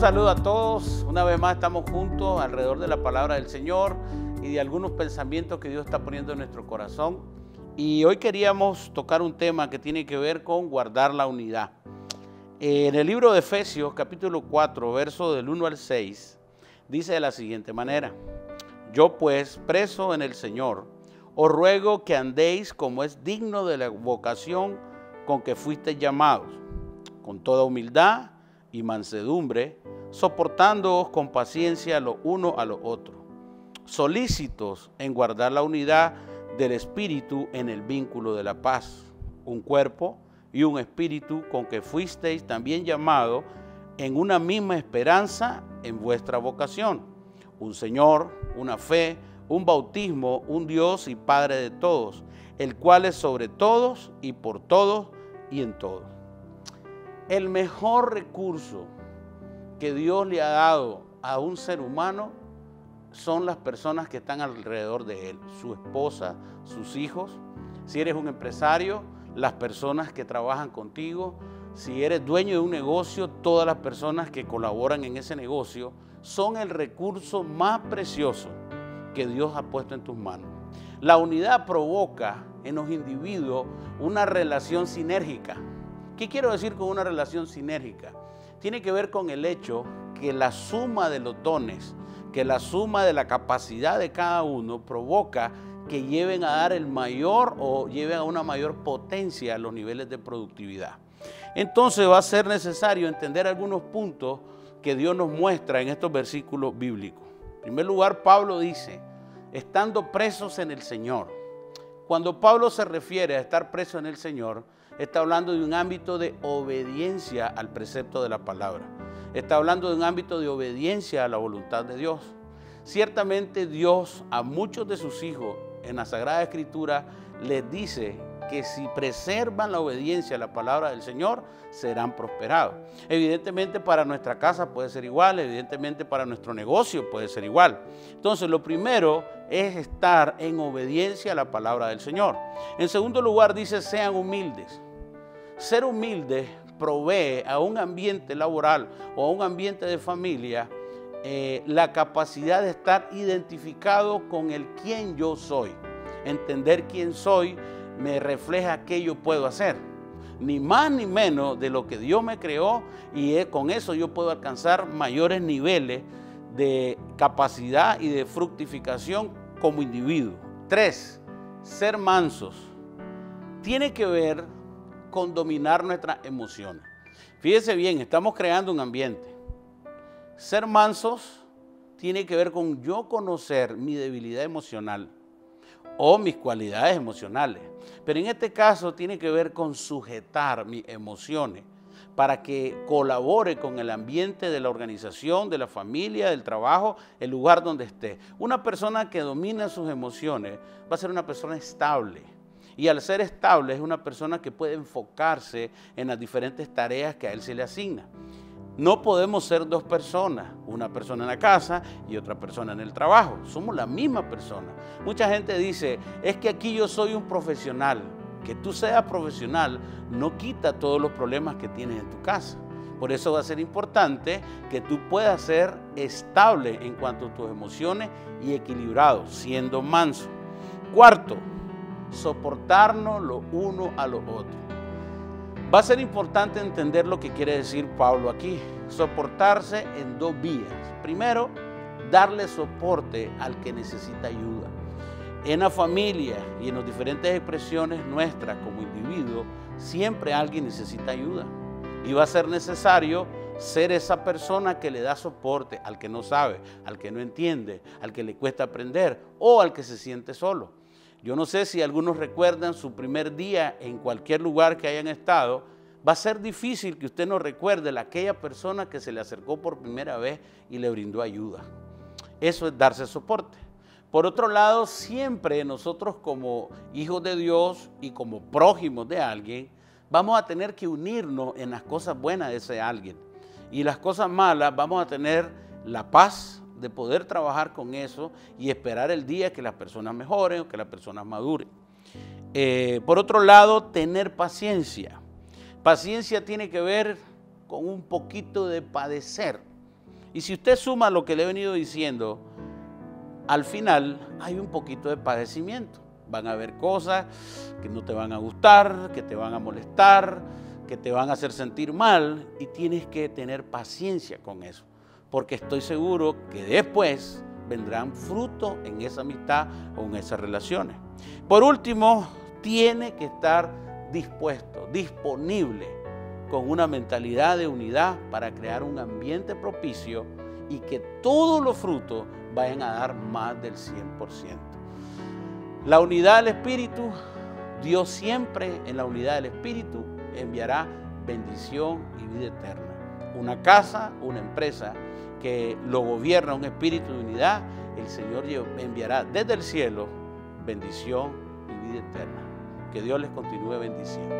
saludo a todos. Una vez más estamos juntos alrededor de la palabra del Señor y de algunos pensamientos que Dios está poniendo en nuestro corazón. Y hoy queríamos tocar un tema que tiene que ver con guardar la unidad. En el libro de Efesios, capítulo 4, verso del 1 al 6, dice de la siguiente manera, Yo pues, preso en el Señor, os ruego que andéis como es digno de la vocación con que fuisteis llamados, con toda humildad y mansedumbre, soportándoos con paciencia lo uno a lo otro, solícitos en guardar la unidad del Espíritu en el vínculo de la paz, un cuerpo y un espíritu con que fuisteis también llamados en una misma esperanza en vuestra vocación, un Señor, una fe, un bautismo, un Dios y Padre de todos, el cual es sobre todos y por todos y en todos. El mejor recurso que Dios le ha dado a un ser humano son las personas que están alrededor de él, su esposa, sus hijos. Si eres un empresario, las personas que trabajan contigo. Si eres dueño de un negocio, todas las personas que colaboran en ese negocio son el recurso más precioso que Dios ha puesto en tus manos. La unidad provoca en los individuos una relación sinérgica. ¿Qué quiero decir con una relación sinérgica? Tiene que ver con el hecho que la suma de los dones, que la suma de la capacidad de cada uno provoca que lleven a dar el mayor o lleven a una mayor potencia a los niveles de productividad. Entonces va a ser necesario entender algunos puntos que Dios nos muestra en estos versículos bíblicos. En primer lugar, Pablo dice, estando presos en el Señor. Cuando Pablo se refiere a estar preso en el Señor, está hablando de un ámbito de obediencia al precepto de la palabra. Está hablando de un ámbito de obediencia a la voluntad de Dios. Ciertamente Dios a muchos de sus hijos en la Sagrada Escritura les dice que si preservan la obediencia a la palabra del Señor, serán prosperados. Evidentemente para nuestra casa puede ser igual, evidentemente para nuestro negocio puede ser igual. Entonces lo primero es estar en obediencia a la palabra del Señor. En segundo lugar dice, sean humildes. Ser humilde provee a un ambiente laboral o a un ambiente de familia eh, la capacidad de estar identificado con el quién yo soy. Entender quién soy me refleja qué yo puedo hacer. Ni más ni menos de lo que Dios me creó y con eso yo puedo alcanzar mayores niveles de capacidad y de fructificación como individuo. Tres, ser mansos. Tiene que ver con dominar nuestras emociones. Fíjese bien, estamos creando un ambiente ser mansos tiene que ver con yo conocer mi debilidad emocional o mis cualidades emocionales. Pero en este caso tiene que ver con sujetar mis emociones para que colabore con el ambiente de la organización, de la familia, del trabajo, el lugar donde esté. Una persona que domina sus emociones va a ser una persona estable. Y al ser estable es una persona que puede enfocarse en las diferentes tareas que a él se le asigna. No podemos ser dos personas, una persona en la casa y otra persona en el trabajo. Somos la misma persona. Mucha gente dice, es que aquí yo soy un profesional. Que tú seas profesional no quita todos los problemas que tienes en tu casa. Por eso va a ser importante que tú puedas ser estable en cuanto a tus emociones y equilibrado, siendo manso. Cuarto, soportarnos lo uno a lo otro. Va a ser importante entender lo que quiere decir Pablo aquí. Soportarse en dos vías. Primero, darle soporte al que necesita ayuda. En la familia y en las diferentes expresiones nuestras como individuo, siempre alguien necesita ayuda. Y va a ser necesario ser esa persona que le da soporte al que no sabe, al que no entiende, al que le cuesta aprender o al que se siente solo. Yo no sé si algunos recuerdan su primer día en cualquier lugar que hayan estado. Va a ser difícil que usted no recuerde a aquella persona que se le acercó por primera vez y le brindó ayuda. Eso es darse soporte. Por otro lado, siempre nosotros como hijos de Dios y como prójimos de alguien, vamos a tener que unirnos en las cosas buenas de ese alguien. Y las cosas malas vamos a tener la paz, de poder trabajar con eso y esperar el día que las personas mejoren o que las personas maduren. Eh, por otro lado, tener paciencia. Paciencia tiene que ver con un poquito de padecer. Y si usted suma lo que le he venido diciendo, al final hay un poquito de padecimiento. Van a haber cosas que no te van a gustar, que te van a molestar, que te van a hacer sentir mal y tienes que tener paciencia con eso, porque estoy seguro que después vendrán frutos en esa amistad o en esas relaciones. Por último, tiene que estar dispuesto, disponible, con una mentalidad de unidad para crear un ambiente propicio y que todos los frutos vayan a dar más del 100%. La unidad del Espíritu, Dios siempre en la unidad del Espíritu enviará bendición y vida eterna. Una casa, una empresa que lo gobierna un espíritu de unidad, el Señor enviará desde el cielo bendición y vida eterna. Que Dios les continúe bendiciendo.